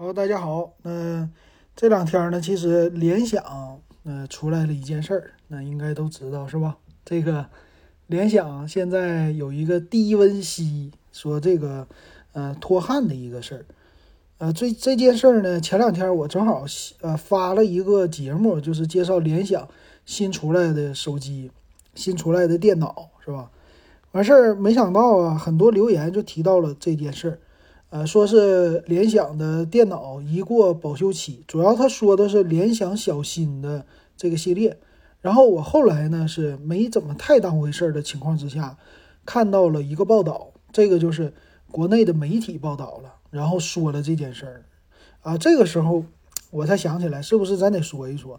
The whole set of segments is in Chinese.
好，大家好。那这两天呢，其实联想呃出来了一件事儿，那应该都知道是吧？这个联想现在有一个低温吸，说这个呃脱汗的一个事儿。呃，这这件事儿呢，前两天我正好呃发了一个节目，就是介绍联想新出来的手机、新出来的电脑，是吧？完事儿没想到啊，很多留言就提到了这件事儿。呃，说是联想的电脑一过保修期，主要他说的是联想小新的这个系列。然后我后来呢是没怎么太当回事儿的情况之下，看到了一个报道，这个就是国内的媒体报道了，然后说了这件事儿。啊，这个时候我才想起来，是不是咱得说一说？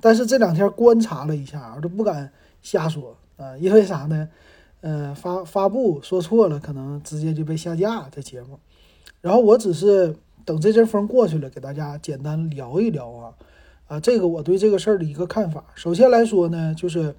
但是这两天观察了一下，我都不敢瞎说啊，因为啥呢？呃，发发布说错了，可能直接就被下架这节目。然后我只是等这阵风过去了，给大家简单聊一聊啊，啊，这个我对这个事儿的一个看法。首先来说呢，就是，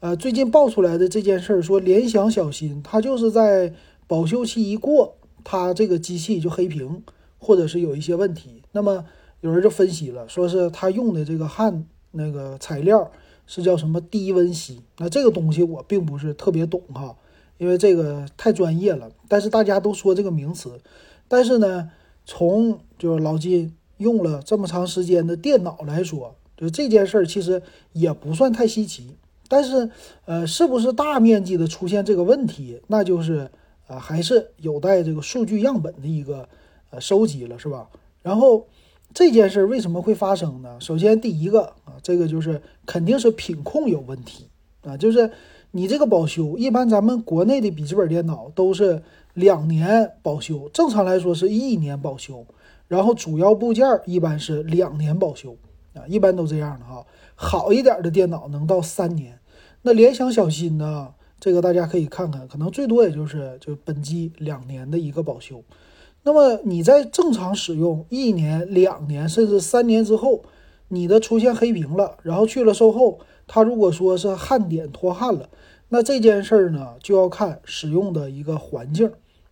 呃，最近爆出来的这件事儿，说联想小新它就是在保修期一过，它这个机器就黑屏，或者是有一些问题。那么有人就分析了，说是他用的这个焊那个材料是叫什么低温锡。那这个东西我并不是特别懂哈。因为这个太专业了，但是大家都说这个名词，但是呢，从就是老金用了这么长时间的电脑来说，就这件事儿其实也不算太稀奇。但是，呃，是不是大面积的出现这个问题，那就是呃还是有待这个数据样本的一个呃收集了，是吧？然后这件事儿为什么会发生呢？首先第一个啊，这个就是肯定是品控有问题啊，就是。你这个保修，一般咱们国内的笔记本电脑都是两年保修，正常来说是一年保修，然后主要部件一般是两年保修啊，一般都这样的哈。好一点的电脑能到三年。那联想小新呢？这个大家可以看看，可能最多也就是就本机两年的一个保修。那么你在正常使用一年、两年甚至三年之后，你的出现黑屏了，然后去了售后。它如果说是焊点脱焊了，那这件事儿呢就要看使用的一个环境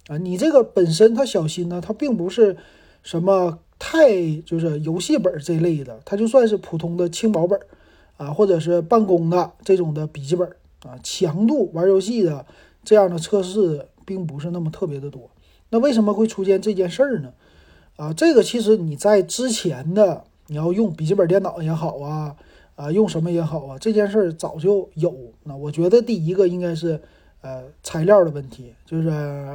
啊。你这个本身它小新呢，它并不是什么太就是游戏本这类的，它就算是普通的轻薄本啊，或者是办公的这种的笔记本啊，强度玩游戏的这样的测试并不是那么特别的多。那为什么会出现这件事儿呢？啊，这个其实你在之前的你要用笔记本电脑也好啊。啊，用什么也好啊，这件事儿早就有。那我觉得第一个应该是，呃，材料的问题，就是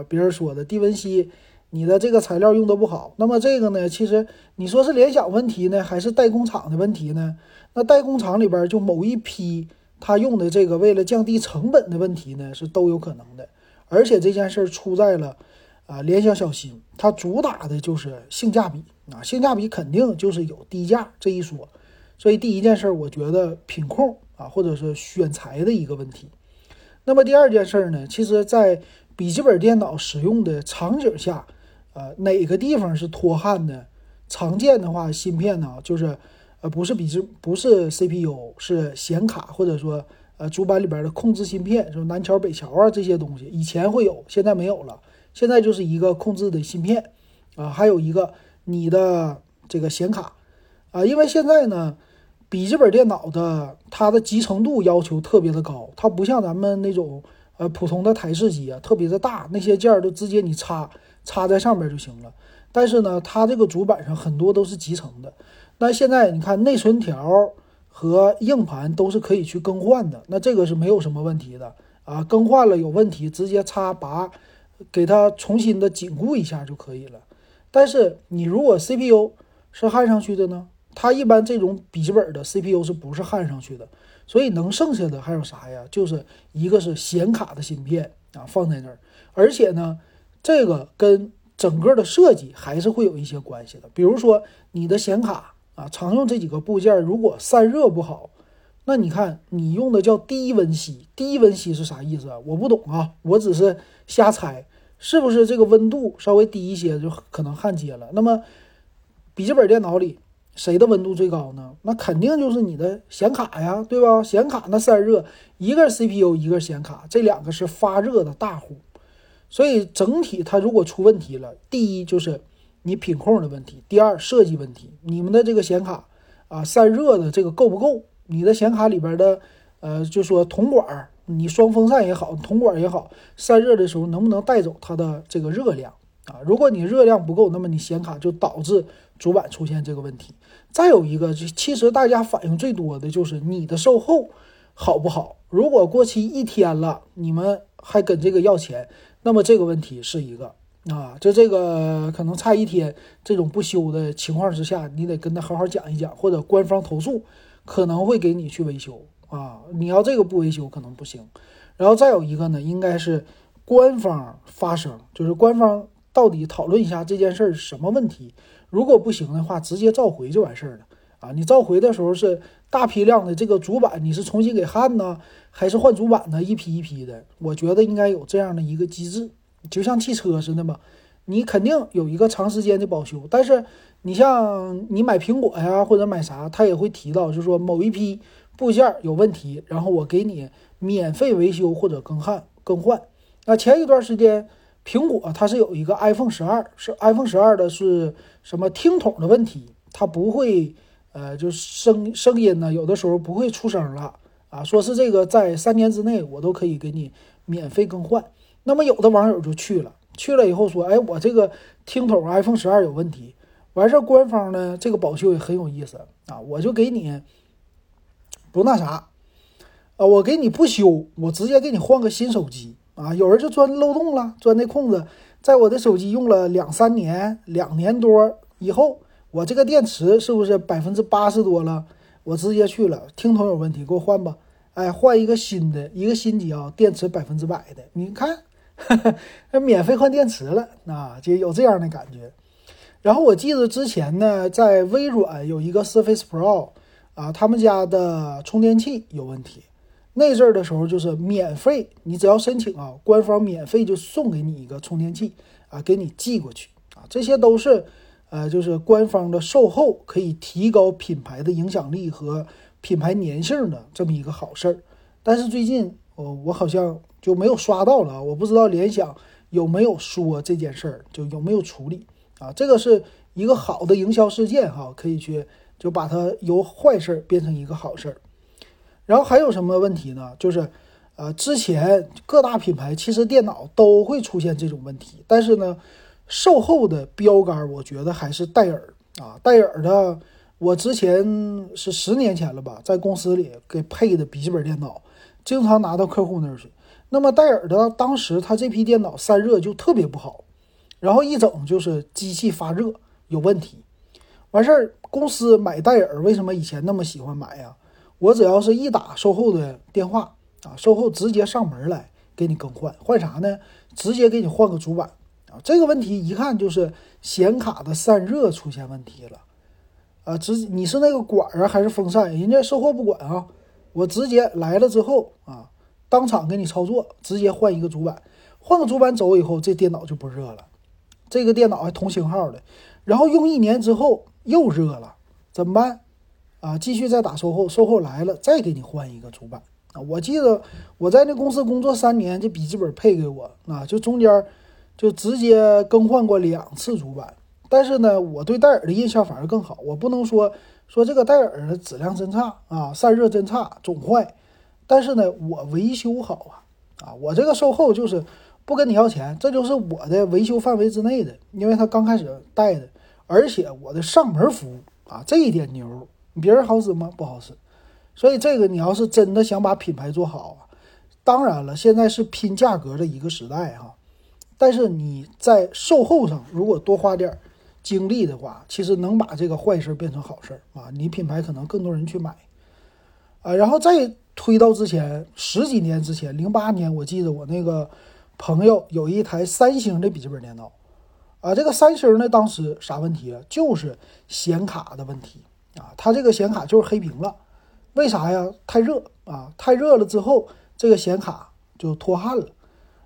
别人说的低温吸，你的这个材料用的不好。那么这个呢，其实你说是联想问题呢，还是代工厂的问题呢？那代工厂里边就某一批他用的这个，为了降低成本的问题呢，是都有可能的。而且这件事儿出在了，啊，联想小新，它主打的就是性价比啊，性价比肯定就是有低价这一说。所以第一件事，我觉得品控啊，或者是选材的一个问题。那么第二件事呢，其实，在笔记本电脑使用的场景下，呃，哪个地方是脱焊的？常见的话，芯片呢，就是呃，不是笔记，不是 CPU，是显卡，或者说呃，主板里边的控制芯片，什么南桥、北桥啊这些东西，以前会有，现在没有了。现在就是一个控制的芯片啊，还有一个你的这个显卡啊，因为现在呢。笔记本电脑的它的集成度要求特别的高，它不像咱们那种呃普通的台式机啊，特别的大，那些件儿都直接你插插在上面就行了。但是呢，它这个主板上很多都是集成的。那现在你看内存条和硬盘都是可以去更换的，那这个是没有什么问题的啊。更换了有问题，直接插拔，给它重新的紧固一下就可以了。但是你如果 CPU 是焊上去的呢？它一般这种笔记本的 CPU 是不是焊上去的？所以能剩下的还有啥呀？就是一个是显卡的芯片啊，放在那儿，而且呢，这个跟整个的设计还是会有一些关系的。比如说你的显卡啊，常用这几个部件如果散热不好，那你看你用的叫低温吸，低温吸是啥意思啊？我不懂啊，我只是瞎猜，是不是这个温度稍微低一些就可能焊接了？那么笔记本电脑里。谁的温度最高呢？那肯定就是你的显卡呀，对吧？显卡那散热，一个 CPU，一个显卡，这两个是发热的大户。所以整体它如果出问题了，第一就是你品控的问题，第二设计问题，你们的这个显卡啊散热的这个够不够？你的显卡里边的呃，就说铜管，你双风扇也好，铜管也好，散热的时候能不能带走它的这个热量啊？如果你热量不够，那么你显卡就导致主板出现这个问题。再有一个，就其实大家反映最多的就是你的售后好不好？如果过期一天了，你们还跟这个要钱，那么这个问题是一个啊，就这个可能差一天这种不修的情况之下，你得跟他好好讲一讲，或者官方投诉可能会给你去维修啊。你要这个不维修可能不行。然后再有一个呢，应该是官方发声，就是官方到底讨论一下这件事儿什么问题。如果不行的话，直接召回就完事儿了啊！你召回的时候是大批量的这个主板，你是重新给焊呢，还是换主板呢？一批一批的，我觉得应该有这样的一个机制，就像汽车似的嘛。你肯定有一个长时间的保修，但是你像你买苹果呀或者买啥，他也会提到，就是说某一批部件有问题，然后我给你免费维修或者更换更换。那前一段时间。苹果它是有一个 iPhone 十二，是 iPhone 十二的是什么听筒的问题，它不会，呃，就声声音呢，有的时候不会出声了啊。说是这个在三年之内我都可以给你免费更换。那么有的网友就去了，去了以后说，哎，我这个听筒 iPhone 十二有问题，完事儿官方呢这个保修也很有意思啊，我就给你不那啥，啊，我给你不修，我直接给你换个新手机。啊，有人就钻漏洞了，钻那空子，在我的手机用了两三年、两年多以后，我这个电池是不是百分之八十多了？我直接去了，听筒有问题，给我换吧。哎，换一个新的，一个新机啊，电池百分之百的，你看，那免费换电池了，啊，就有这样的感觉。然后我记得之前呢，在微软有一个 Surface Pro 啊，他们家的充电器有问题。那阵儿的时候就是免费，你只要申请啊，官方免费就送给你一个充电器啊，给你寄过去啊，这些都是，呃，就是官方的售后可以提高品牌的影响力和品牌粘性的这么一个好事儿。但是最近我我好像就没有刷到了，我不知道联想有没有说这件事儿，就有没有处理啊？这个是一个好的营销事件哈，可以去就把它由坏事儿变成一个好事儿。然后还有什么问题呢？就是，呃，之前各大品牌其实电脑都会出现这种问题，但是呢，售后的标杆我觉得还是戴尔啊，戴尔的，我之前是十年前了吧，在公司里给配的笔记本电脑，经常拿到客户那儿去。那么戴尔的当时他这批电脑散热就特别不好，然后一整就是机器发热有问题，完事儿公司买戴尔为什么以前那么喜欢买呀？我只要是一打售后的电话啊，售后直接上门来给你更换，换啥呢？直接给你换个主板啊。这个问题一看就是显卡的散热出现问题了啊。直你是那个管啊还是风扇？人家售后不管啊，我直接来了之后啊，当场给你操作，直接换一个主板，换个主板走以后，这电脑就不热了。这个电脑还同型号的，然后用一年之后又热了，怎么办？啊，继续再打售后，售后来了再给你换一个主板啊！我记得我在那公司工作三年，这笔记本配给我啊，就中间就直接更换过两次主板。但是呢，我对戴尔的印象反而更好。我不能说说这个戴尔的质量真差啊，散热真差，总坏。但是呢，我维修好啊啊！我这个售后就是不跟你要钱，这就是我的维修范围之内的，因为他刚开始带的，而且我的上门服务啊，这一点牛。别人好使吗？不好使，所以这个你要是真的想把品牌做好啊，当然了，现在是拼价格的一个时代哈。但是你在售后上如果多花点精力的话，其实能把这个坏事变成好事啊。你品牌可能更多人去买啊。然后再推到之前十几年之前，零八年我记得我那个朋友有一台三星的笔记本电脑啊，这个三星呢当时啥问题啊？就是显卡的问题。啊，它这个显卡就是黑屏了，为啥呀？太热啊，太热了之后，这个显卡就脱焊了。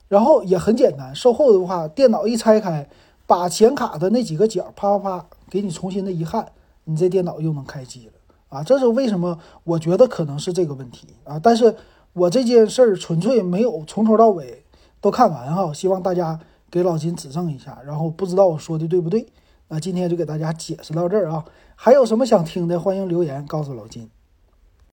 然后也很简单，售后的话，电脑一拆开，把显卡的那几个角啪啪啪给你重新的一焊，你这电脑又能开机了。啊，这是为什么？我觉得可能是这个问题啊。但是我这件事儿纯粹没有从头到尾都看完哈，希望大家给老金指正一下。然后不知道我说的对不对？那今天就给大家解释到这儿啊，还有什么想听的，欢迎留言告诉老金。